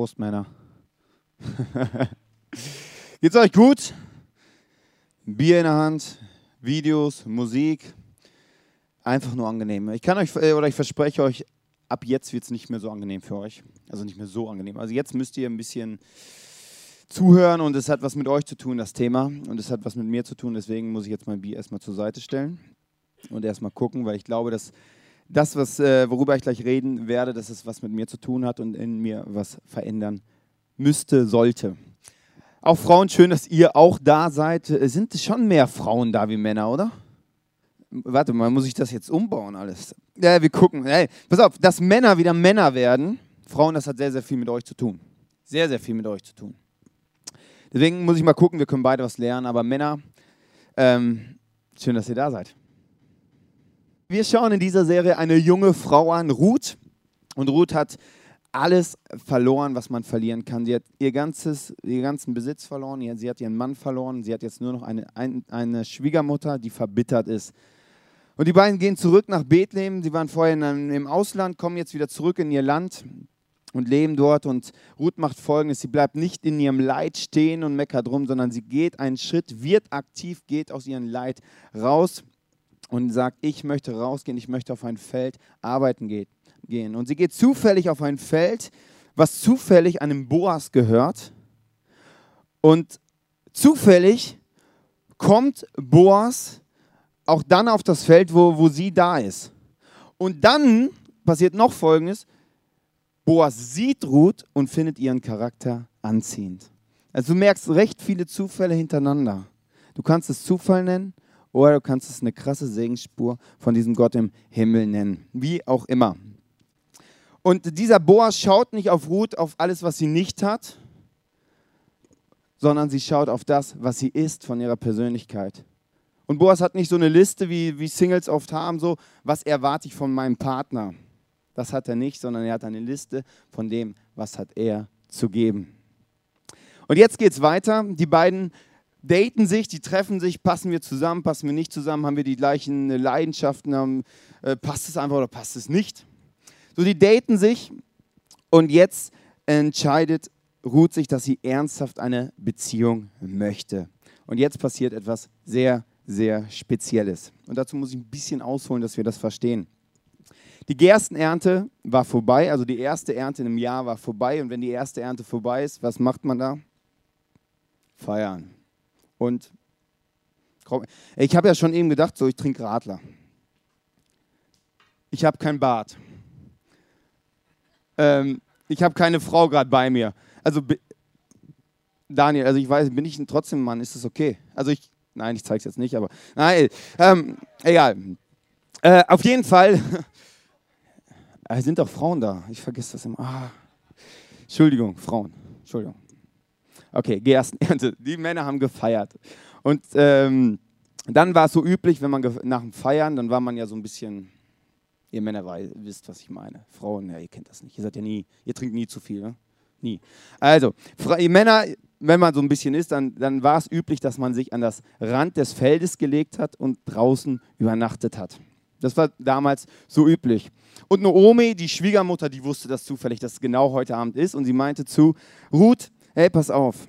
Prost, Männer. Geht's euch gut? Bier in der Hand, Videos, Musik. Einfach nur angenehm. Ich kann euch, äh, oder ich verspreche euch, ab jetzt wird es nicht mehr so angenehm für euch. Also nicht mehr so angenehm. Also jetzt müsst ihr ein bisschen zuhören und es hat was mit euch zu tun, das Thema. Und es hat was mit mir zu tun. Deswegen muss ich jetzt mein Bier erstmal zur Seite stellen und erstmal gucken, weil ich glaube, dass das, was, äh, worüber ich gleich reden werde, dass es was mit mir zu tun hat und in mir was verändern müsste, sollte. Auch Frauen, schön, dass ihr auch da seid. Sind schon mehr Frauen da wie Männer, oder? Warte mal, muss ich das jetzt umbauen alles? Ja, wir gucken. Hey, pass auf, dass Männer wieder Männer werden, Frauen, das hat sehr, sehr viel mit euch zu tun. Sehr, sehr viel mit euch zu tun. Deswegen muss ich mal gucken, wir können beide was lernen, aber Männer, ähm, schön, dass ihr da seid. Wir schauen in dieser Serie eine junge Frau an, Ruth. Und Ruth hat alles verloren, was man verlieren kann. Sie hat ihr ganzes, ihren ganzen Besitz verloren, sie hat ihren Mann verloren, sie hat jetzt nur noch eine, eine Schwiegermutter, die verbittert ist. Und die beiden gehen zurück nach Bethlehem. Sie waren vorher in, im Ausland, kommen jetzt wieder zurück in ihr Land und leben dort. Und Ruth macht folgendes: Sie bleibt nicht in ihrem Leid stehen und meckert rum, sondern sie geht einen Schritt, wird aktiv, geht aus ihrem Leid raus und sagt, ich möchte rausgehen, ich möchte auf ein Feld arbeiten gehen. Und sie geht zufällig auf ein Feld, was zufällig einem Boas gehört. Und zufällig kommt Boas auch dann auf das Feld, wo, wo sie da ist. Und dann passiert noch Folgendes. Boas sieht Ruth und findet ihren Charakter anziehend. Also du merkst recht viele Zufälle hintereinander. Du kannst es Zufall nennen oder du kannst es eine krasse Segensspur von diesem Gott im Himmel nennen. Wie auch immer. Und dieser Boas schaut nicht auf Ruth, auf alles, was sie nicht hat, sondern sie schaut auf das, was sie ist von ihrer Persönlichkeit. Und Boas hat nicht so eine Liste, wie, wie Singles oft haben, so, was erwarte ich von meinem Partner. Das hat er nicht, sondern er hat eine Liste von dem, was hat er zu geben. Und jetzt geht es weiter. Die beiden daten sich, die treffen sich, passen wir zusammen, passen wir nicht zusammen, haben wir die gleichen Leidenschaften, haben, äh, passt es einfach oder passt es nicht. So, die daten sich und jetzt entscheidet Ruth sich, dass sie ernsthaft eine Beziehung möchte. Und jetzt passiert etwas sehr, sehr Spezielles. Und dazu muss ich ein bisschen ausholen, dass wir das verstehen. Die Gerstenernte war vorbei, also die erste Ernte im Jahr war vorbei. Und wenn die erste Ernte vorbei ist, was macht man da? Feiern. Und ich habe ja schon eben gedacht, so ich trinke Radler. Ich habe kein Bart. Ähm, ich habe keine Frau gerade bei mir. Also Daniel, also ich weiß, bin ich trotzdem ein Mann, ist das okay? Also ich, nein, ich zeige es jetzt nicht, aber nein, ähm, egal. Äh, auf jeden Fall sind doch Frauen da. Ich vergesse das immer. Ah. Entschuldigung, Frauen. Entschuldigung. Okay, Gerstenernte. Die Männer haben gefeiert. Und ähm, dann war es so üblich, wenn man nach dem Feiern, dann war man ja so ein bisschen, ihr Männer wisst, was ich meine. Frauen, ja, ihr kennt das nicht. Ihr seid ja nie, ihr trinkt nie zu viel, ne? Nie. Also, ihr Männer, wenn man so ein bisschen ist, dann, dann war es üblich, dass man sich an das Rand des Feldes gelegt hat und draußen übernachtet hat. Das war damals so üblich. Und Naomi, die Schwiegermutter, die wusste das zufällig, dass es genau heute Abend ist. Und sie meinte zu Ruth, hey, pass auf,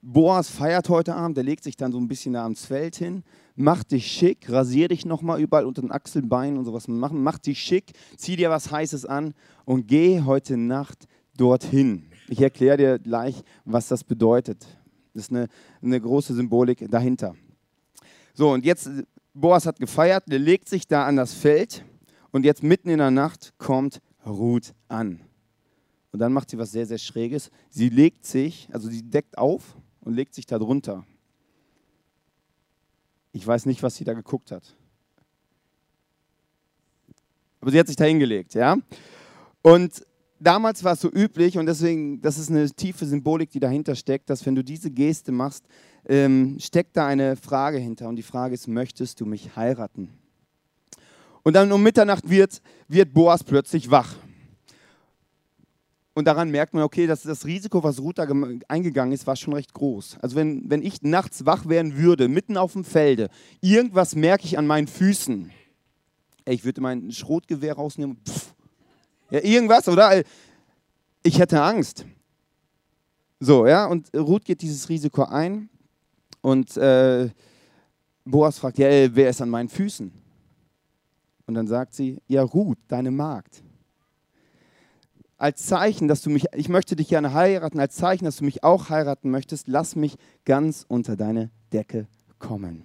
Boas feiert heute Abend, der legt sich dann so ein bisschen da ans Feld hin, mach dich schick, rasier dich nochmal überall unter den Achselbeinen und sowas machen, mach dich schick, zieh dir was Heißes an und geh heute Nacht dorthin. Ich erkläre dir gleich, was das bedeutet. Das ist eine, eine große Symbolik dahinter. So, und jetzt, Boas hat gefeiert, der legt sich da an das Feld und jetzt mitten in der Nacht kommt Ruth an. Und dann macht sie was sehr, sehr Schräges. Sie legt sich, also sie deckt auf und legt sich da drunter. Ich weiß nicht, was sie da geguckt hat. Aber sie hat sich da hingelegt, ja. Und damals war es so üblich, und deswegen, das ist eine tiefe Symbolik, die dahinter steckt, dass wenn du diese Geste machst, ähm, steckt da eine Frage hinter. Und die Frage ist, möchtest du mich heiraten? Und dann um Mitternacht wird, wird Boas plötzlich wach. Und daran merkt man, okay, dass das Risiko, was Ruth da eingegangen ist, war schon recht groß. Also wenn, wenn ich nachts wach werden würde, mitten auf dem Felde, irgendwas merke ich an meinen Füßen. Ey, ich würde mein Schrotgewehr rausnehmen. Pff. Ja, irgendwas, oder? ich hätte Angst. So, ja, und Ruth geht dieses Risiko ein und äh, Boas fragt, ja, äh, wer ist an meinen Füßen? Und dann sagt sie, ja, Ruth, deine Magd. Als Zeichen, dass du mich, ich möchte dich gerne heiraten, als Zeichen, dass du mich auch heiraten möchtest, lass mich ganz unter deine Decke kommen.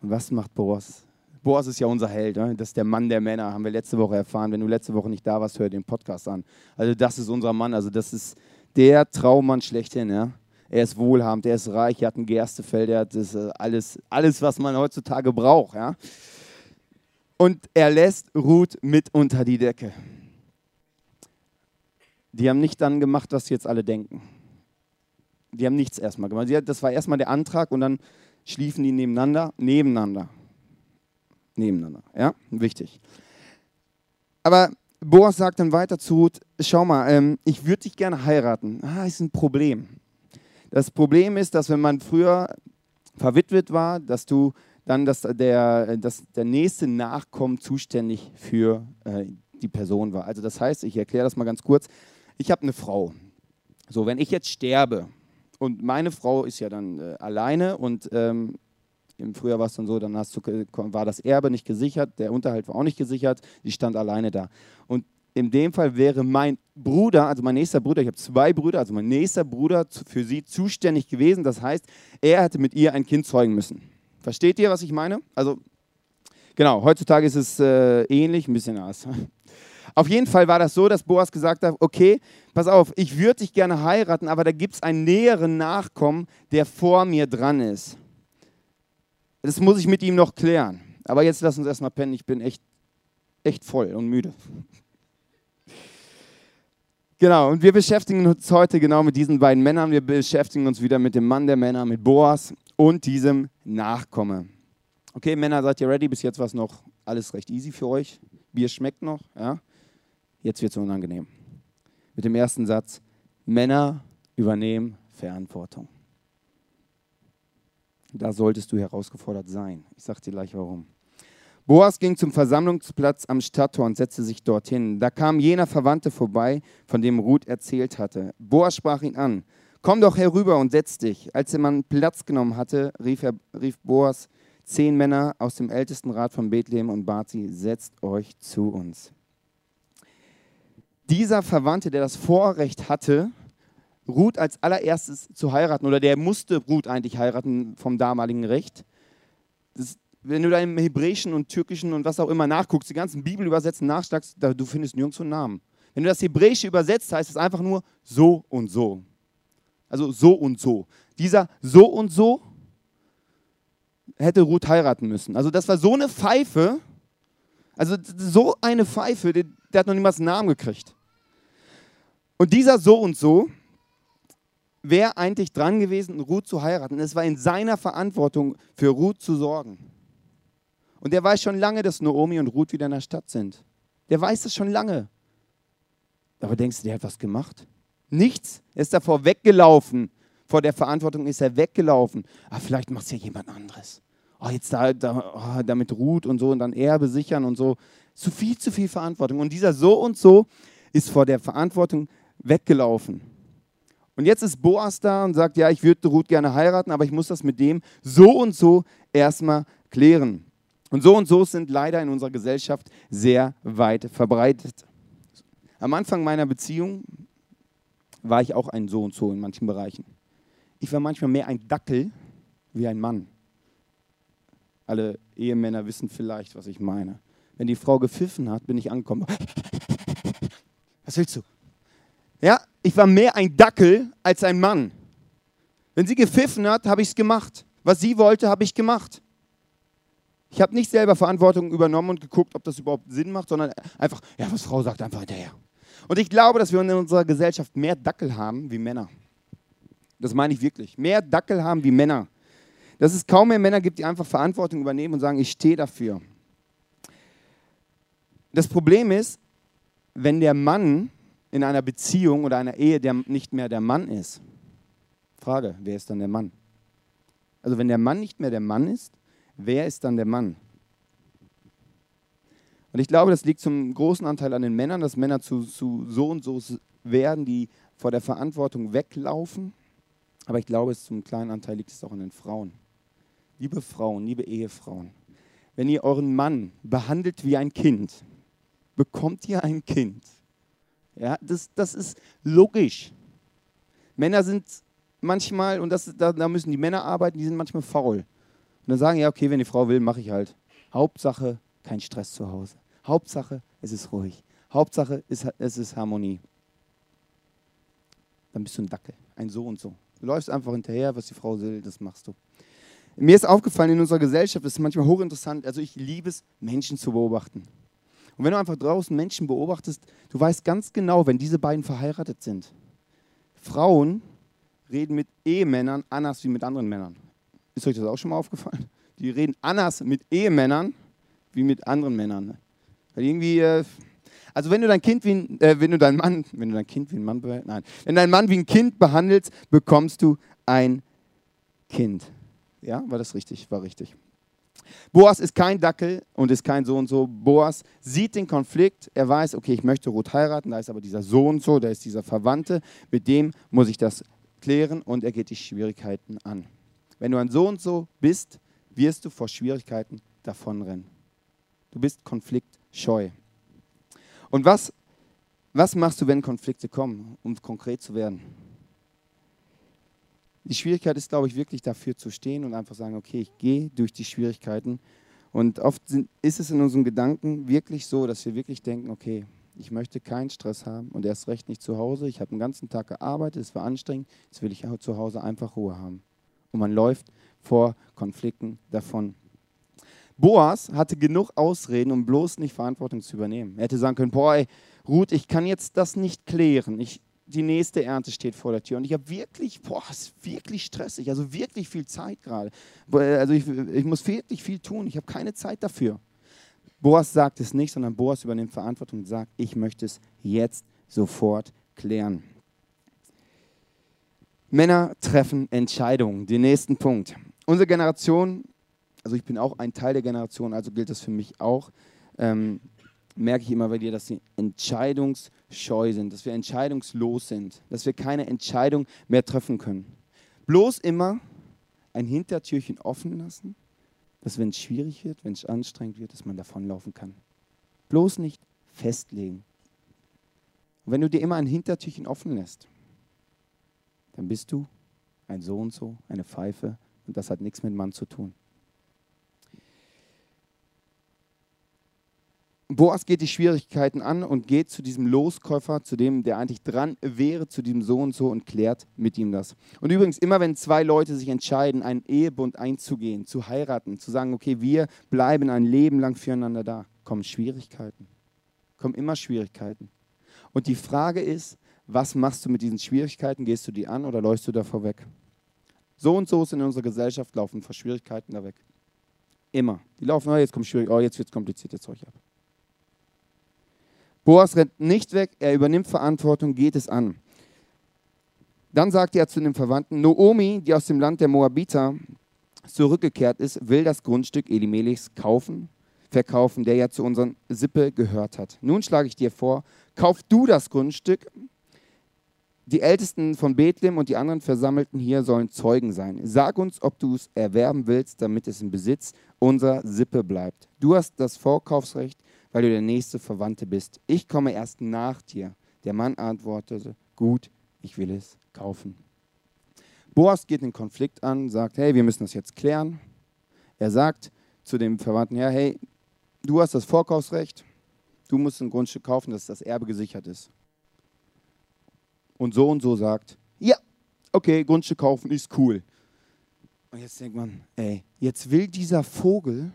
Und was macht Boas? Boas ist ja unser Held, ne? das ist der Mann der Männer, haben wir letzte Woche erfahren. Wenn du letzte Woche nicht da warst, hör den Podcast an. Also das ist unser Mann, also das ist der Traummann schlechthin. Ja? Er ist wohlhabend, er ist reich, er hat ein Gerstefeld, er hat das, äh, alles, alles, was man heutzutage braucht. Ja? Und er lässt Ruth mit unter die Decke. Die haben nicht dann gemacht, was jetzt alle denken. Die haben nichts erstmal gemacht. Das war erstmal der Antrag und dann schliefen die nebeneinander, nebeneinander. Nebeneinander, ja, wichtig. Aber Boas sagt dann weiter zu Ruth, schau mal, ähm, ich würde dich gerne heiraten. Ah, ist ein Problem. Das Problem ist, dass wenn man früher verwitwet war, dass du dann, dass der, dass der nächste Nachkommen zuständig für äh, die Person war. Also das heißt, ich erkläre das mal ganz kurz. Ich habe eine Frau. So, wenn ich jetzt sterbe und meine Frau ist ja dann äh, alleine und ähm, im Frühjahr war es dann so, dann du, war das Erbe nicht gesichert, der Unterhalt war auch nicht gesichert, die stand alleine da. Und in dem Fall wäre mein Bruder, also mein nächster Bruder, ich habe zwei Brüder, also mein nächster Bruder für sie zuständig gewesen. Das heißt, er hätte mit ihr ein Kind zeugen müssen. Versteht ihr, was ich meine? Also, genau, heutzutage ist es äh, ähnlich, ein bisschen anders. Auf jeden Fall war das so, dass Boas gesagt hat, okay, pass auf, ich würde dich gerne heiraten, aber da gibt es einen näheren Nachkommen, der vor mir dran ist. Das muss ich mit ihm noch klären. Aber jetzt lass uns erstmal pennen, ich bin echt, echt voll und müde. Genau, und wir beschäftigen uns heute genau mit diesen beiden Männern. Wir beschäftigen uns wieder mit dem Mann der Männer, mit Boas und diesem Nachkomme. Okay, Männer, seid ihr ready? Bis jetzt war es noch alles recht easy für euch. Bier schmeckt noch, ja? Jetzt wird es unangenehm. Mit dem ersten Satz: Männer übernehmen Verantwortung. Da solltest du herausgefordert sein. Ich sage dir gleich warum. Boas ging zum Versammlungsplatz am Stadttor und setzte sich dorthin. Da kam jener Verwandte vorbei, von dem Ruth erzählt hatte. Boas sprach ihn an. Komm doch herüber und setz dich. Als der Mann Platz genommen hatte, rief, er, rief Boas zehn Männer aus dem Ältestenrat von Bethlehem und bat sie, setzt euch zu uns. Dieser Verwandte, der das Vorrecht hatte, Ruth als allererstes zu heiraten, oder der musste Ruth eigentlich heiraten vom damaligen Recht. Das, wenn du da im Hebräischen und Türkischen und was auch immer nachguckst, die ganzen Bibelübersetzen nachschlagst, da, du findest nirgendwo einen Namen. Wenn du das Hebräische übersetzt, heißt es einfach nur so und so. Also so und so. Dieser so und so hätte Ruth heiraten müssen. Also das war so eine Pfeife, also so eine Pfeife, der, der hat noch niemals einen Namen gekriegt. Und dieser so und so wäre eigentlich dran gewesen, Ruth zu heiraten. Es war in seiner Verantwortung, für Ruth zu sorgen. Und der weiß schon lange, dass Naomi und Ruth wieder in der Stadt sind. Der weiß es schon lange. Aber denkst du, der hat was gemacht? Nichts. Er ist davor weggelaufen. Vor der Verantwortung ist er weggelaufen. Ah, vielleicht macht es ja jemand anderes. Oh, jetzt da, da oh, damit Ruth und so und dann Erbe sichern und so. Zu viel, zu viel Verantwortung. Und dieser so und so ist vor der Verantwortung weggelaufen. Und jetzt ist Boas da und sagt, ja, ich würde Ruth gerne heiraten, aber ich muss das mit dem so und so erstmal klären. Und so und so sind leider in unserer Gesellschaft sehr weit verbreitet. Am Anfang meiner Beziehung war ich auch ein so und so in manchen Bereichen. Ich war manchmal mehr ein Dackel wie ein Mann. Alle Ehemänner wissen vielleicht, was ich meine. Wenn die Frau gepfiffen hat, bin ich angekommen. Was willst du? Ja, ich war mehr ein Dackel als ein Mann. Wenn sie gepfiffen hat, habe ich es gemacht. Was sie wollte, habe ich gemacht. Ich habe nicht selber Verantwortung übernommen und geguckt, ob das überhaupt Sinn macht, sondern einfach, ja, was Frau sagt, einfach hinterher. Und ich glaube, dass wir in unserer Gesellschaft mehr Dackel haben wie Männer. Das meine ich wirklich. Mehr Dackel haben wie Männer. Dass es kaum mehr Männer gibt, die einfach Verantwortung übernehmen und sagen, ich stehe dafür. Das Problem ist, wenn der Mann in einer Beziehung oder einer Ehe der nicht mehr der Mann ist. Frage, wer ist dann der Mann? Also wenn der Mann nicht mehr der Mann ist, wer ist dann der Mann? Und ich glaube, das liegt zum großen Anteil an den Männern, dass Männer zu, zu so und so werden, die vor der Verantwortung weglaufen. Aber ich glaube, es zum kleinen Anteil liegt es auch an den Frauen. Liebe Frauen, liebe Ehefrauen, wenn ihr euren Mann behandelt wie ein Kind, bekommt ihr ein Kind. Ja, das, das ist logisch. Männer sind manchmal, und das, da, da müssen die Männer arbeiten, die sind manchmal faul. Und dann sagen, ja, okay, wenn die Frau will, mache ich halt. Hauptsache, kein Stress zu Hause. Hauptsache, es ist ruhig. Hauptsache, es ist Harmonie. Dann bist du ein Dackel, ein so und so. Du läufst einfach hinterher, was die Frau will, das machst du. Mir ist aufgefallen, in unserer Gesellschaft ist es manchmal hochinteressant, also ich liebe es, Menschen zu beobachten. Und wenn du einfach draußen Menschen beobachtest, du weißt ganz genau, wenn diese beiden verheiratet sind. Frauen reden mit Ehemännern anders wie mit anderen Männern. Ist euch das auch schon mal aufgefallen? Die reden anders mit Ehemännern wie mit anderen Männern. Weil irgendwie, äh, also wenn du dein Kind wie ein, äh, wenn du dein Mann, wenn du dein Kind wie ein Mann, nein, wenn dein Mann wie ein Kind behandelst, bekommst du ein Kind. Ja, war das richtig? War richtig. Boas ist kein Dackel und ist kein so und so. Boas sieht den Konflikt, er weiß, okay, ich möchte Ruth heiraten, da ist aber dieser so und so, da ist dieser Verwandte, mit dem muss ich das klären und er geht die Schwierigkeiten an. Wenn du ein so und so bist, wirst du vor Schwierigkeiten davonrennen. Du bist konfliktscheu. Und was, was machst du, wenn Konflikte kommen, um konkret zu werden? Die Schwierigkeit ist, glaube ich, wirklich dafür zu stehen und einfach sagen, okay, ich gehe durch die Schwierigkeiten. Und oft sind, ist es in unseren Gedanken wirklich so, dass wir wirklich denken, okay, ich möchte keinen Stress haben und erst recht nicht zu Hause. Ich habe den ganzen Tag gearbeitet, es war anstrengend, jetzt will ich zu Hause einfach Ruhe haben. Und man läuft vor Konflikten davon. Boas hatte genug Ausreden, um bloß nicht Verantwortung zu übernehmen. Er hätte sagen können, boah, ey, Ruth, ich kann jetzt das nicht klären. Ich, die nächste Ernte steht vor der Tür und ich habe wirklich, boah, ist wirklich stressig, also wirklich viel Zeit gerade. Also ich, ich muss wirklich viel tun, ich habe keine Zeit dafür. Boas sagt es nicht, sondern Boas übernimmt Verantwortung und sagt, ich möchte es jetzt sofort klären. Männer treffen Entscheidungen. Den nächsten Punkt. Unsere Generation also ich bin auch ein Teil der Generation, also gilt das für mich auch, ähm, merke ich immer bei dir, dass sie entscheidungsscheu sind, dass wir entscheidungslos sind, dass wir keine Entscheidung mehr treffen können. Bloß immer ein Hintertürchen offen lassen, dass wenn es schwierig wird, wenn es anstrengend wird, dass man davonlaufen kann. Bloß nicht festlegen. Und wenn du dir immer ein Hintertürchen offen lässt, dann bist du ein So und so, eine Pfeife und das hat nichts mit Mann zu tun. Boas geht die Schwierigkeiten an und geht zu diesem Loskäufer, zu dem, der eigentlich dran wäre, zu diesem so und so und klärt mit ihm das. Und übrigens, immer wenn zwei Leute sich entscheiden, einen Ehebund einzugehen, zu heiraten, zu sagen, okay, wir bleiben ein Leben lang füreinander da, kommen Schwierigkeiten. Kommen immer Schwierigkeiten. Und die Frage ist, was machst du mit diesen Schwierigkeiten? Gehst du die an oder läufst du davor weg? So und so ist in unserer Gesellschaft, laufen vor Schwierigkeiten da weg. Immer. Die laufen, oh, jetzt kommt schwierig, oh, jetzt wird es kompliziert, jetzt euch ab. Boas rennt nicht weg, er übernimmt Verantwortung, geht es an. Dann sagt er zu den Verwandten, Noomi, die aus dem Land der Moabiter zurückgekehrt ist, will das Grundstück Elimelechs kaufen, verkaufen, der ja zu unserer Sippe gehört hat. Nun schlage ich dir vor, kauf du das Grundstück. Die Ältesten von Bethlehem und die anderen Versammelten hier sollen Zeugen sein. Sag uns, ob du es erwerben willst, damit es im Besitz unserer Sippe bleibt. Du hast das Vorkaufsrecht weil du der nächste Verwandte bist. Ich komme erst nach dir. Der Mann antwortete, gut, ich will es kaufen. Boas geht den Konflikt an, sagt, hey, wir müssen das jetzt klären. Er sagt zu dem Verwandten, ja, hey, du hast das Vorkaufsrecht, du musst ein Grundstück kaufen, dass das Erbe gesichert ist. Und so und so sagt, ja, okay, Grundstück kaufen ist cool. Und jetzt denkt man, ey, jetzt will dieser Vogel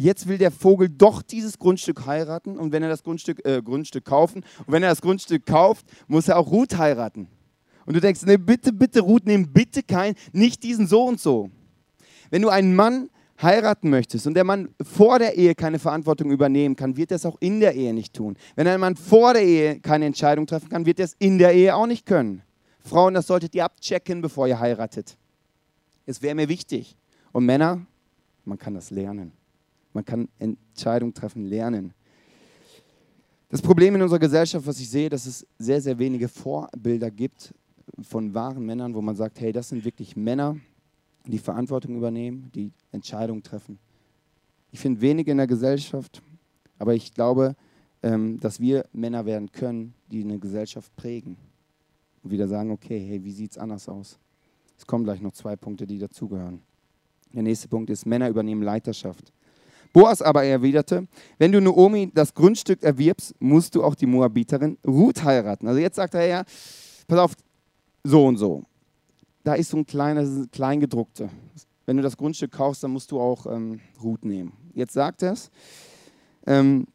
Jetzt will der Vogel doch dieses Grundstück heiraten und wenn er das Grundstück, äh, Grundstück kaufen und wenn er das Grundstück kauft, muss er auch Ruth heiraten. Und du denkst, nee, bitte, bitte Ruth, nimm bitte kein, nicht diesen so und so. Wenn du einen Mann heiraten möchtest und der Mann vor der Ehe keine Verantwortung übernehmen kann, wird er es auch in der Ehe nicht tun. Wenn ein Mann vor der Ehe keine Entscheidung treffen kann, wird er es in der Ehe auch nicht können. Frauen, das solltet ihr abchecken, bevor ihr heiratet. Es wäre mir wichtig. Und Männer, man kann das lernen. Man kann Entscheidungen treffen lernen. Das Problem in unserer Gesellschaft, was ich sehe, dass es sehr, sehr wenige Vorbilder gibt von wahren Männern, wo man sagt, hey, das sind wirklich Männer, die Verantwortung übernehmen, die Entscheidungen treffen. Ich finde wenige in der Gesellschaft, aber ich glaube, ähm, dass wir Männer werden können, die eine Gesellschaft prägen und wieder sagen, okay, hey, wie sieht es anders aus? Es kommen gleich noch zwei Punkte, die dazugehören. Der nächste Punkt ist, Männer übernehmen Leiterschaft. Boas aber erwiderte, wenn du Naomi das Grundstück erwirbst, musst du auch die Moabiterin Ruth heiraten. Also jetzt sagt er ja, pass auf, so und so. Da ist so ein kleines Kleingedruckte. Wenn du das Grundstück kaufst, dann musst du auch ähm, Ruth nehmen. Jetzt sagt er es. Ähm,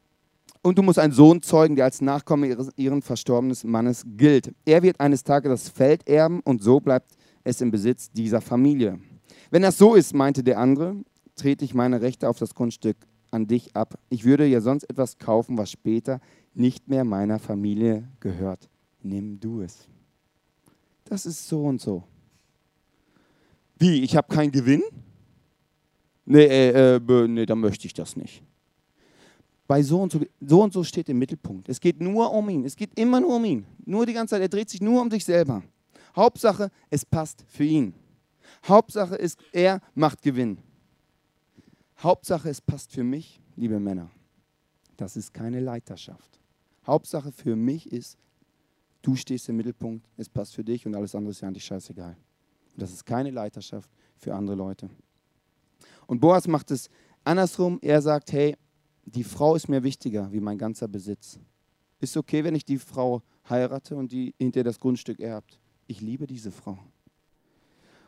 und du musst einen Sohn zeugen, der als Nachkomme ihres, ihren verstorbenen Mannes gilt. Er wird eines Tages das Feld erben und so bleibt es im Besitz dieser Familie. Wenn das so ist, meinte der andere, trete ich meine Rechte auf das Grundstück an dich ab. Ich würde ja sonst etwas kaufen, was später nicht mehr meiner Familie gehört. Nimm du es. Das ist so und so. Wie, ich habe keinen Gewinn? Nee, äh, äh, nee, dann möchte ich das nicht bei so und so, so und so steht im Mittelpunkt. Es geht nur um ihn. Es geht immer nur um ihn. Nur die ganze Zeit. Er dreht sich nur um sich selber. Hauptsache, es passt für ihn. Hauptsache ist, er macht Gewinn. Hauptsache, es passt für mich, liebe Männer. Das ist keine Leiterschaft. Hauptsache für mich ist, du stehst im Mittelpunkt, es passt für dich und alles andere ist ja eigentlich scheißegal. Und das ist keine Leiterschaft für andere Leute. Und Boas macht es andersrum. Er sagt, hey, die Frau ist mir wichtiger wie mein ganzer Besitz. Ist okay, wenn ich die Frau heirate und die hinter das Grundstück erbt. Ich liebe diese Frau.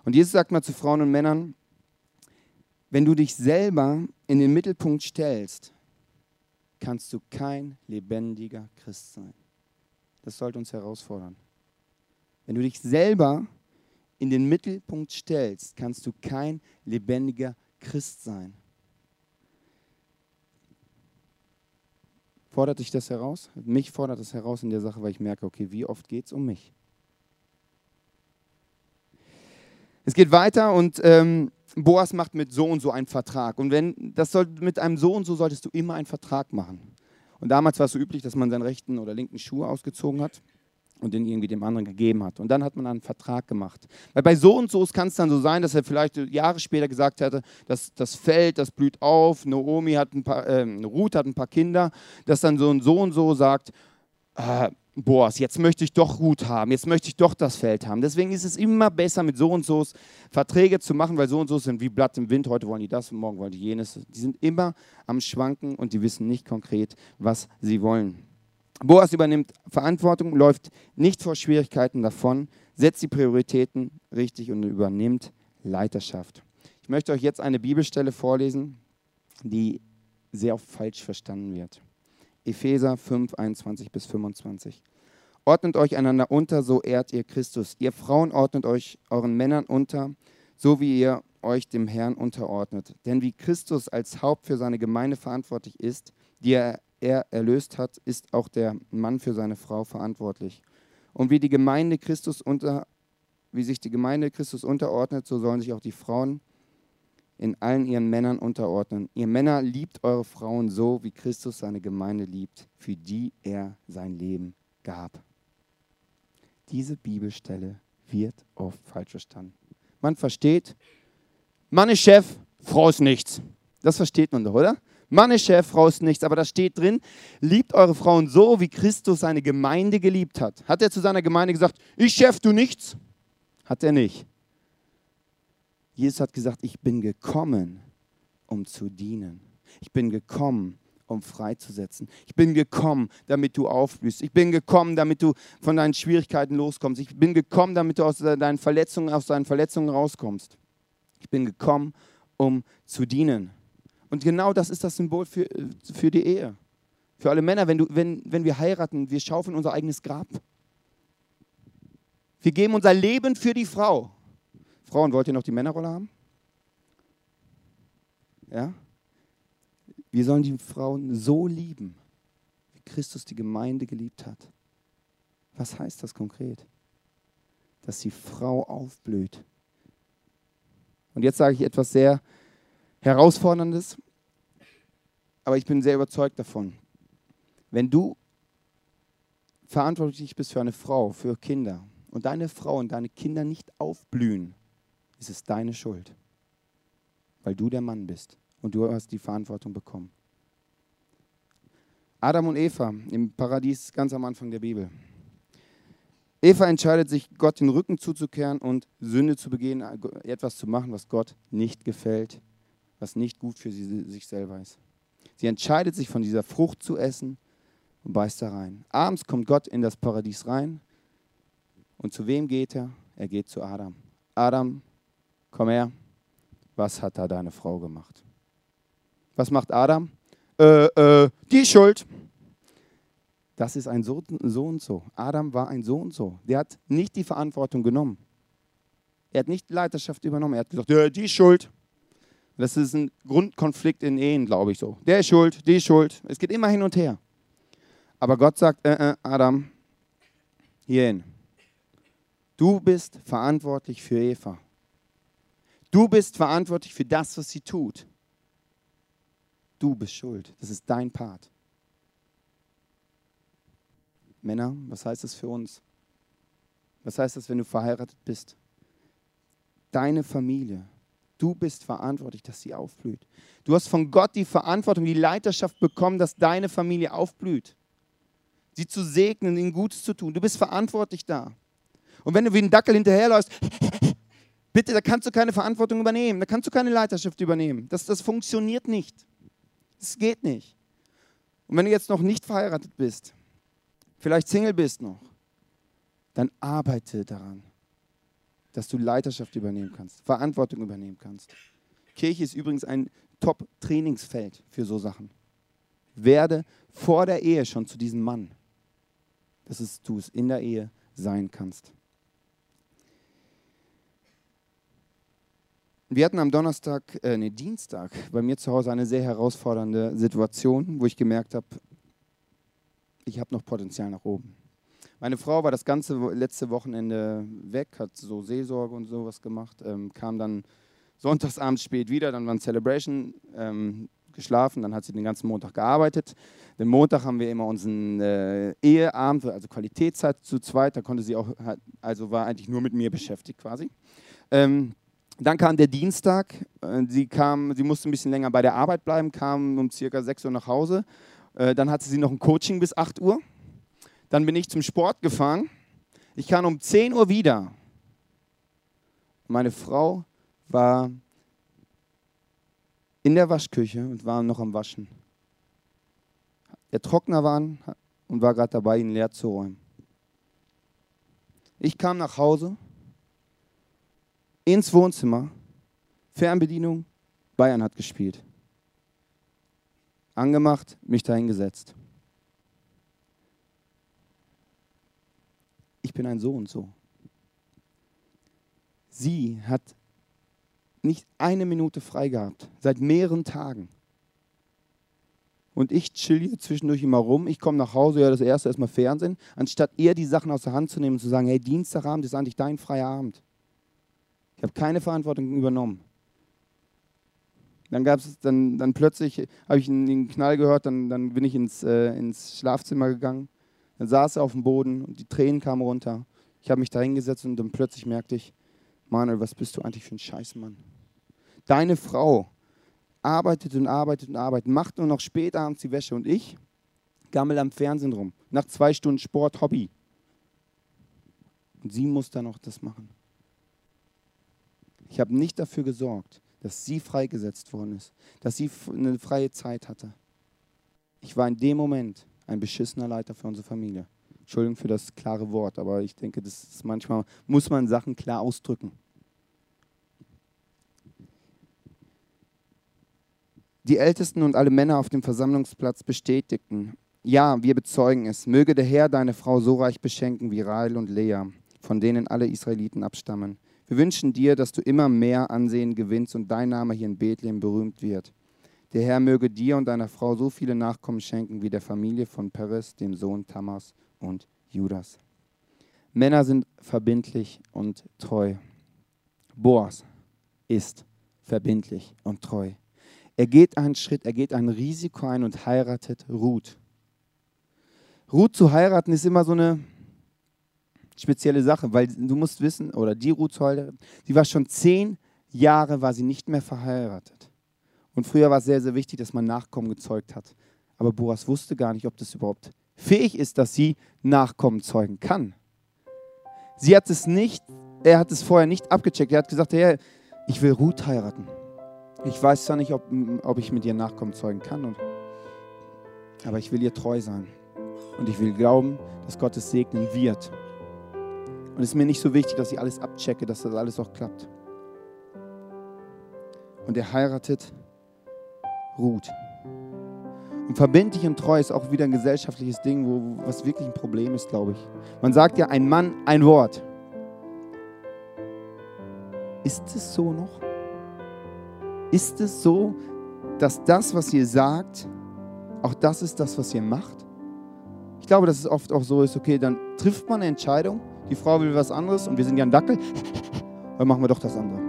Und Jesus sagt mal zu Frauen und Männern, wenn du dich selber in den Mittelpunkt stellst, kannst du kein lebendiger Christ sein. Das sollte uns herausfordern. Wenn du dich selber in den Mittelpunkt stellst, kannst du kein lebendiger Christ sein. Fordert dich das heraus? Mich fordert es heraus in der Sache, weil ich merke, okay, wie oft geht es um mich? Es geht weiter und ähm, Boas macht mit so und so einen Vertrag. Und wenn das soll, mit einem so und so solltest du immer einen Vertrag machen. Und damals war es so üblich, dass man seinen rechten oder linken Schuh ausgezogen hat und den irgendwie dem anderen gegeben hat. Und dann hat man einen Vertrag gemacht. Weil bei so und so kann es dann so sein, dass er vielleicht Jahre später gesagt hätte, dass das Feld, das blüht auf, Naomi hat ein paar, äh, Ruth hat ein paar Kinder, dass dann so ein so und so sagt, äh, Boas, jetzt möchte ich doch Ruth haben, jetzt möchte ich doch das Feld haben. Deswegen ist es immer besser, mit so und so Verträge zu machen, weil so und so sind wie Blatt im Wind. Heute wollen die das und morgen wollen die jenes. Die sind immer am Schwanken und die wissen nicht konkret, was sie wollen. Boas übernimmt Verantwortung, läuft nicht vor Schwierigkeiten davon, setzt die Prioritäten richtig und übernimmt Leiterschaft. Ich möchte euch jetzt eine Bibelstelle vorlesen, die sehr oft falsch verstanden wird. Epheser 5, 21 bis 25. Ordnet euch einander unter, so ehrt ihr Christus. Ihr Frauen ordnet euch euren Männern unter, so wie ihr euch dem Herrn unterordnet. Denn wie Christus als Haupt für seine Gemeinde verantwortlich ist, die er er erlöst hat, ist auch der Mann für seine Frau verantwortlich. Und wie die Gemeinde Christus unter, wie sich die Gemeinde Christus unterordnet, so sollen sich auch die Frauen in allen ihren Männern unterordnen. Ihr Männer liebt eure Frauen so, wie Christus seine Gemeinde liebt, für die er sein Leben gab. Diese Bibelstelle wird oft falsch verstanden. Man versteht, Mann ist Chef, Frau ist nichts. Das versteht man doch, oder? Mann ist Chef, Frau ist nichts, aber da steht drin, liebt eure Frauen so, wie Christus seine Gemeinde geliebt hat. Hat er zu seiner Gemeinde gesagt, ich Chef, du nichts? Hat er nicht. Jesus hat gesagt, ich bin gekommen, um zu dienen. Ich bin gekommen, um freizusetzen. Ich bin gekommen, damit du aufblühst. Ich bin gekommen, damit du von deinen Schwierigkeiten loskommst. Ich bin gekommen, damit du aus deinen Verletzungen, aus deinen Verletzungen rauskommst. Ich bin gekommen, um zu dienen. Und genau das ist das Symbol für, für die Ehe. Für alle Männer, wenn, du, wenn, wenn wir heiraten, wir schaufeln unser eigenes Grab. Wir geben unser Leben für die Frau. Frauen, wollt ihr noch die Männerrolle haben? Ja? Wir sollen die Frauen so lieben, wie Christus die Gemeinde geliebt hat. Was heißt das konkret? Dass die Frau aufblüht. Und jetzt sage ich etwas sehr Herausforderndes, aber ich bin sehr überzeugt davon. Wenn du verantwortlich bist für eine Frau, für Kinder und deine Frau und deine Kinder nicht aufblühen, ist es deine Schuld, weil du der Mann bist und du hast die Verantwortung bekommen. Adam und Eva im Paradies ganz am Anfang der Bibel. Eva entscheidet sich, Gott den Rücken zuzukehren und Sünde zu begehen, etwas zu machen, was Gott nicht gefällt, was nicht gut für sie, sich selber ist. Sie entscheidet sich, von dieser Frucht zu essen und beißt da rein. Abends kommt Gott in das Paradies rein. Und zu wem geht er? Er geht zu Adam. Adam, komm her. Was hat da deine Frau gemacht? Was macht Adam? Äh, äh, die schuld. Das ist ein so, so und so. Adam war ein so und so. Der hat nicht die Verantwortung genommen. Er hat nicht die Leiterschaft übernommen. Er hat gesagt, ja, die schuld. Das ist ein Grundkonflikt in Ehen, glaube ich so. Der ist schuld, die ist schuld. Es geht immer hin und her. Aber Gott sagt, äh, äh, Adam, hierhin. Du bist verantwortlich für Eva. Du bist verantwortlich für das, was sie tut. Du bist schuld. Das ist dein Part. Männer, was heißt das für uns? Was heißt das, wenn du verheiratet bist? Deine Familie. Du bist verantwortlich, dass sie aufblüht. Du hast von Gott die Verantwortung, die Leiterschaft bekommen, dass deine Familie aufblüht sie zu segnen, ihnen Gutes zu tun. Du bist verantwortlich da. Und wenn du wie ein Dackel hinterherläufst, bitte, da kannst du keine Verantwortung übernehmen, da kannst du keine Leiterschaft übernehmen. Das, das funktioniert nicht. Das geht nicht. Und wenn du jetzt noch nicht verheiratet bist, vielleicht Single bist noch, dann arbeite daran, dass du Leiterschaft übernehmen kannst, Verantwortung übernehmen kannst. Kirche ist übrigens ein Top-Trainingsfeld für so Sachen. Werde vor der Ehe schon zu diesem Mann dass du es in der Ehe sein kannst. Wir hatten am Donnerstag, äh, nee, Dienstag bei mir zu Hause eine sehr herausfordernde Situation, wo ich gemerkt habe, ich habe noch Potenzial nach oben. Meine Frau war das ganze letzte Wochenende weg, hat so Seelsorge und sowas gemacht, ähm, kam dann sonntagsabends spät wieder, dann war ein Celebration, ähm, geschlafen, dann hat sie den ganzen Montag gearbeitet. Den Montag haben wir immer unseren äh, Eheabend, also Qualitätszeit zu zweit. Da konnte sie auch, also war eigentlich nur mit mir beschäftigt quasi. Ähm, dann kam der Dienstag. Äh, sie, kam, sie musste ein bisschen länger bei der Arbeit bleiben, kam um circa 6 Uhr nach Hause. Äh, dann hatte sie noch ein Coaching bis 8 Uhr. Dann bin ich zum Sport gefahren. Ich kam um 10 Uhr wieder. Meine Frau war in der Waschküche und war noch am Waschen. Der Trockner war und war gerade dabei, ihn leer zu räumen. Ich kam nach Hause, ins Wohnzimmer, Fernbedienung, Bayern hat gespielt. Angemacht, mich dahingesetzt. Ich bin ein So und so. Sie hat nicht eine Minute frei gehabt, seit mehreren Tagen. Und ich chill hier zwischendurch immer rum. Ich komme nach Hause, ja, das erste erstmal Fernsehen, anstatt ihr die Sachen aus der Hand zu nehmen und zu sagen: Hey, Dienstagabend ist eigentlich dein freier Abend. Ich habe keine Verantwortung übernommen. Dann gab es, dann, dann plötzlich habe ich einen Knall gehört, dann, dann bin ich ins, äh, ins Schlafzimmer gegangen. Dann saß er auf dem Boden und die Tränen kamen runter. Ich habe mich da hingesetzt und dann plötzlich merkte ich, Manuel, was bist du eigentlich für ein Scheißmann? Deine Frau arbeitet und arbeitet und arbeitet, macht nur noch spät abends die Wäsche und ich gammel am Fernsehen rum. Nach zwei Stunden Sport, Hobby. Und sie muss dann noch das machen. Ich habe nicht dafür gesorgt, dass sie freigesetzt worden ist, dass sie eine freie Zeit hatte. Ich war in dem Moment ein beschissener Leiter für unsere Familie. Entschuldigung für das klare Wort, aber ich denke, das ist manchmal muss man Sachen klar ausdrücken. Die Ältesten und alle Männer auf dem Versammlungsplatz bestätigten, ja, wir bezeugen es, möge der Herr deine Frau so reich beschenken wie Rahel und Lea, von denen alle Israeliten abstammen. Wir wünschen dir, dass du immer mehr Ansehen gewinnst und dein Name hier in Bethlehem berühmt wird. Der Herr möge dir und deiner Frau so viele Nachkommen schenken wie der Familie von Peres, dem Sohn Tamas und Judas. Männer sind verbindlich und treu. Boas ist verbindlich und treu. Er geht einen Schritt, er geht ein Risiko ein und heiratet Ruth. Ruth zu heiraten ist immer so eine spezielle Sache, weil du musst wissen, oder die heiraten, die war schon zehn Jahre, war sie nicht mehr verheiratet. Und früher war es sehr, sehr wichtig, dass man Nachkommen gezeugt hat. Aber Boas wusste gar nicht, ob das überhaupt fähig ist, dass sie Nachkommen zeugen kann. Sie hat es nicht, er hat es vorher nicht abgecheckt. Er hat gesagt, hey, ich will Ruth heiraten. Ich weiß zwar nicht, ob, ob ich mit ihr Nachkommen zeugen kann, und, aber ich will ihr treu sein. Und ich will glauben, dass Gott es segnen wird. Und es ist mir nicht so wichtig, dass ich alles abchecke, dass das alles auch klappt. Und er heiratet Ruth. Und verbindlich und treu ist auch wieder ein gesellschaftliches Ding, wo, was wirklich ein Problem ist, glaube ich. Man sagt ja, ein Mann, ein Wort. Ist es so noch? Ist es so, dass das, was ihr sagt, auch das ist das, was ihr macht? Ich glaube, dass es oft auch so ist, okay, dann trifft man eine Entscheidung, die Frau will was anderes und wir sind ja ein Dackel, dann machen wir doch das andere.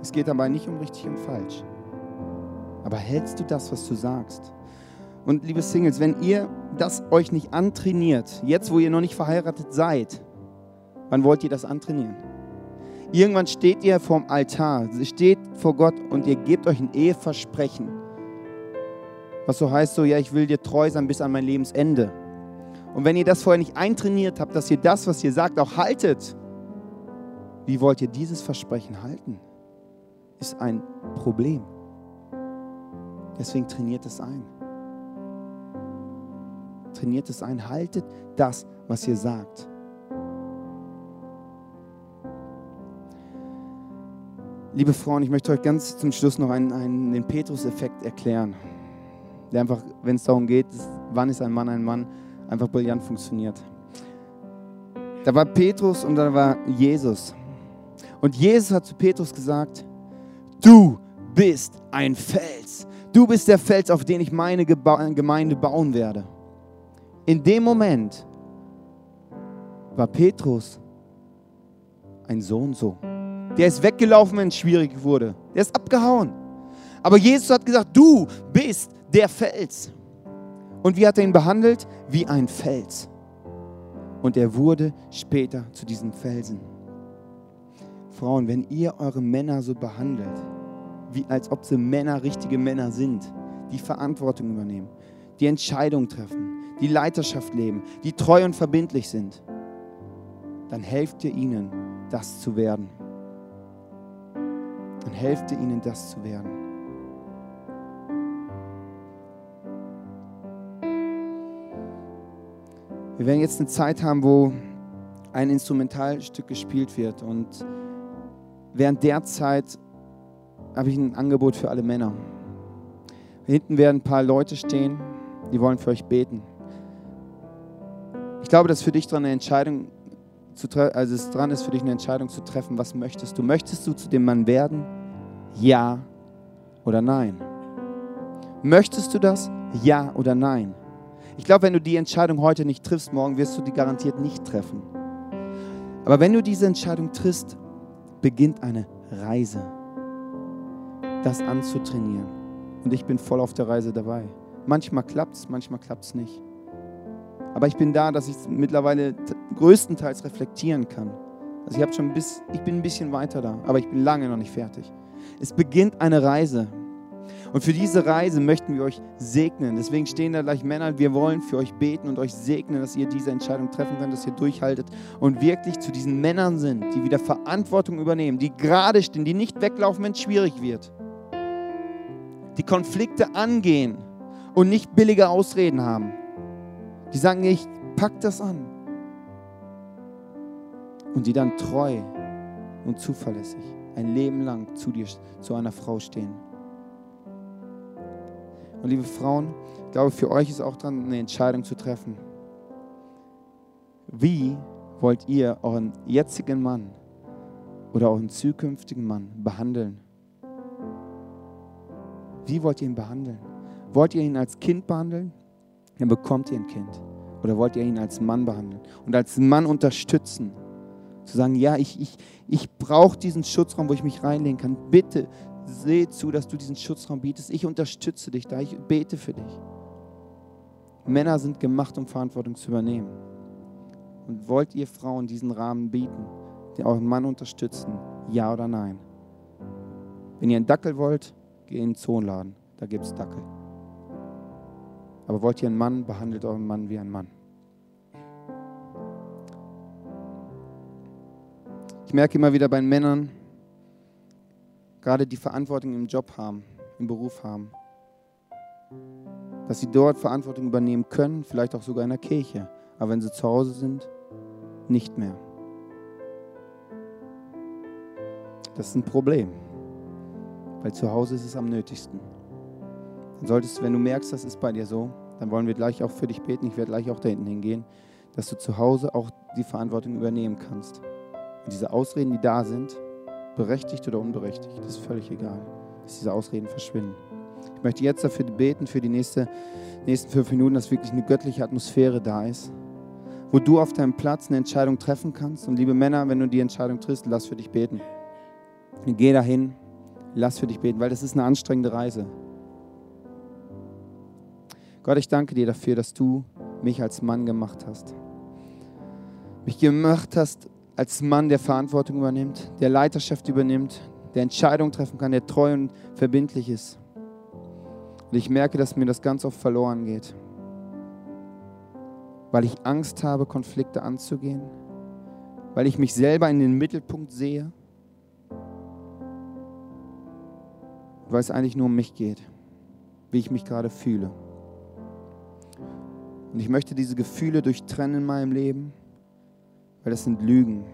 Es geht dabei nicht um richtig und falsch. Aber hältst du das, was du sagst? Und liebe Singles, wenn ihr das euch nicht antrainiert, jetzt wo ihr noch nicht verheiratet seid, wann wollt ihr das antrainieren? Irgendwann steht ihr vorm Altar, steht vor Gott und ihr gebt euch ein Eheversprechen. Was so heißt so, ja, ich will dir treu sein bis an mein Lebensende. Und wenn ihr das vorher nicht eintrainiert habt, dass ihr das, was ihr sagt, auch haltet, wie wollt ihr dieses Versprechen halten? Ist ein Problem. Deswegen trainiert es ein. Trainiert es ein, haltet das, was ihr sagt. Liebe Frauen, ich möchte euch ganz zum Schluss noch einen, einen, den Petrus-Effekt erklären, der einfach, wenn es darum geht, wann ist ein Mann ein Mann, einfach brillant funktioniert. Da war Petrus und da war Jesus. Und Jesus hat zu Petrus gesagt, du bist ein Fels. Du bist der Fels, auf den ich meine Gemeinde bauen werde. In dem Moment war Petrus ein Sohn so. Der ist weggelaufen, wenn es schwierig wurde. Der ist abgehauen. Aber Jesus hat gesagt, du bist der Fels. Und wie hat er ihn behandelt? Wie ein Fels. Und er wurde später zu diesem Felsen. Frauen, wenn ihr eure Männer so behandelt, wie als ob sie Männer, richtige Männer sind, die Verantwortung übernehmen, die Entscheidungen treffen, die Leiterschaft leben, die treu und verbindlich sind, dann helft ihr ihnen, das zu werden dann helft ihr ihnen, das zu werden. Wir werden jetzt eine Zeit haben, wo ein Instrumentalstück gespielt wird. Und während der Zeit habe ich ein Angebot für alle Männer. Hinten werden ein paar Leute stehen, die wollen für euch beten. Ich glaube, dass für dich dran eine Entscheidung zu also es dran ist für dich eine Entscheidung zu treffen, was möchtest du? Möchtest du zu dem Mann werden? Ja oder nein? Möchtest du das? Ja oder nein? Ich glaube, wenn du die Entscheidung heute nicht triffst, morgen wirst du die garantiert nicht treffen. Aber wenn du diese Entscheidung triffst, beginnt eine Reise, das anzutrainieren. Und ich bin voll auf der Reise dabei. Manchmal klappt es, manchmal klappt es nicht. Aber ich bin da, dass ich es mittlerweile größtenteils reflektieren kann. Also ich, schon bis, ich bin ein bisschen weiter da, aber ich bin lange noch nicht fertig. Es beginnt eine Reise. Und für diese Reise möchten wir euch segnen. Deswegen stehen da gleich Männer. Wir wollen für euch beten und euch segnen, dass ihr diese Entscheidung treffen könnt, dass ihr durchhaltet und wirklich zu diesen Männern sind, die wieder Verantwortung übernehmen, die gerade stehen, die nicht weglaufen, wenn es schwierig wird. Die Konflikte angehen und nicht billige Ausreden haben. Die sagen, ich pack das an. Und die dann treu und zuverlässig ein Leben lang zu dir, zu einer Frau stehen. Und liebe Frauen, ich glaube, für euch ist auch dran, eine Entscheidung zu treffen. Wie wollt ihr euren jetzigen Mann oder euren zukünftigen Mann behandeln? Wie wollt ihr ihn behandeln? Wollt ihr ihn als Kind behandeln? dann bekommt ihr ein Kind. Oder wollt ihr ihn als Mann behandeln und als Mann unterstützen? Zu sagen, ja, ich, ich, ich brauche diesen Schutzraum, wo ich mich reinlegen kann. Bitte seh zu, dass du diesen Schutzraum bietest. Ich unterstütze dich da, ich bete für dich. Männer sind gemacht, um Verantwortung zu übernehmen. Und wollt ihr Frauen diesen Rahmen bieten, die euren Mann unterstützen? Ja oder nein? Wenn ihr einen Dackel wollt, geht in den Zoonladen. Da gibt es Dackel. Aber wollt ihr einen Mann, behandelt euren Mann wie ein Mann. Ich merke immer wieder bei den Männern, gerade die Verantwortung im Job haben, im Beruf haben, dass sie dort Verantwortung übernehmen können, vielleicht auch sogar in der Kirche. Aber wenn sie zu Hause sind, nicht mehr. Das ist ein Problem, weil zu Hause ist es am nötigsten. Dann solltest du, wenn du merkst, das ist bei dir so, dann wollen wir gleich auch für dich beten. Ich werde gleich auch da hinten hingehen, dass du zu Hause auch die Verantwortung übernehmen kannst. Und diese Ausreden, die da sind, berechtigt oder unberechtigt, ist völlig egal, dass diese Ausreden verschwinden. Ich möchte jetzt dafür beten, für die nächste, nächsten fünf Minuten, dass wirklich eine göttliche Atmosphäre da ist, wo du auf deinem Platz eine Entscheidung treffen kannst. Und liebe Männer, wenn du die Entscheidung triffst, lass für dich beten. Geh dahin, lass für dich beten, weil das ist eine anstrengende Reise. Gott, ich danke dir dafür, dass du mich als Mann gemacht hast. Mich gemacht hast als Mann, der Verantwortung übernimmt, der Leiterschaft übernimmt, der Entscheidungen treffen kann, der treu und verbindlich ist. Und ich merke, dass mir das ganz oft verloren geht, weil ich Angst habe, Konflikte anzugehen, weil ich mich selber in den Mittelpunkt sehe, weil es eigentlich nur um mich geht, wie ich mich gerade fühle. Und ich möchte diese Gefühle durchtrennen in meinem Leben, weil das sind Lügen.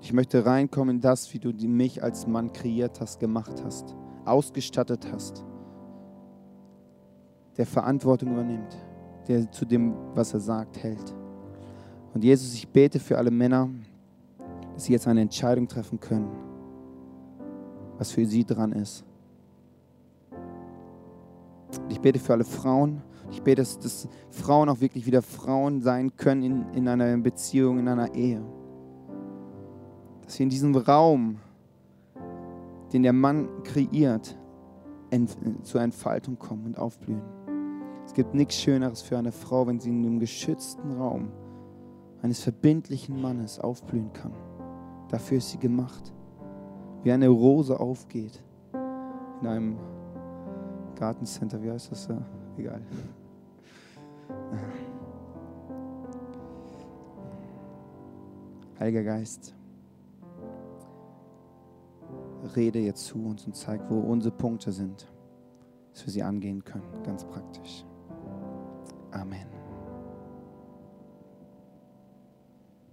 Ich möchte reinkommen in das, wie du mich als Mann kreiert hast, gemacht hast ausgestattet hast, der Verantwortung übernimmt, der zu dem, was er sagt, hält. Und Jesus, ich bete für alle Männer, dass sie jetzt eine Entscheidung treffen können, was für sie dran ist. Ich bete für alle Frauen. Ich bete, dass, dass Frauen auch wirklich wieder Frauen sein können in, in einer Beziehung, in einer Ehe. Dass wir in diesem Raum den der Mann kreiert, zur Entfaltung kommen und aufblühen. Es gibt nichts Schöneres für eine Frau, wenn sie in einem geschützten Raum eines verbindlichen Mannes aufblühen kann. Dafür ist sie gemacht. Wie eine Rose aufgeht in einem Gartencenter, wie heißt das? Egal. Heiliger Geist rede jetzt zu uns und zeig, wo unsere Punkte sind, dass wir sie angehen können, ganz praktisch.